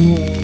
Mm-hmm.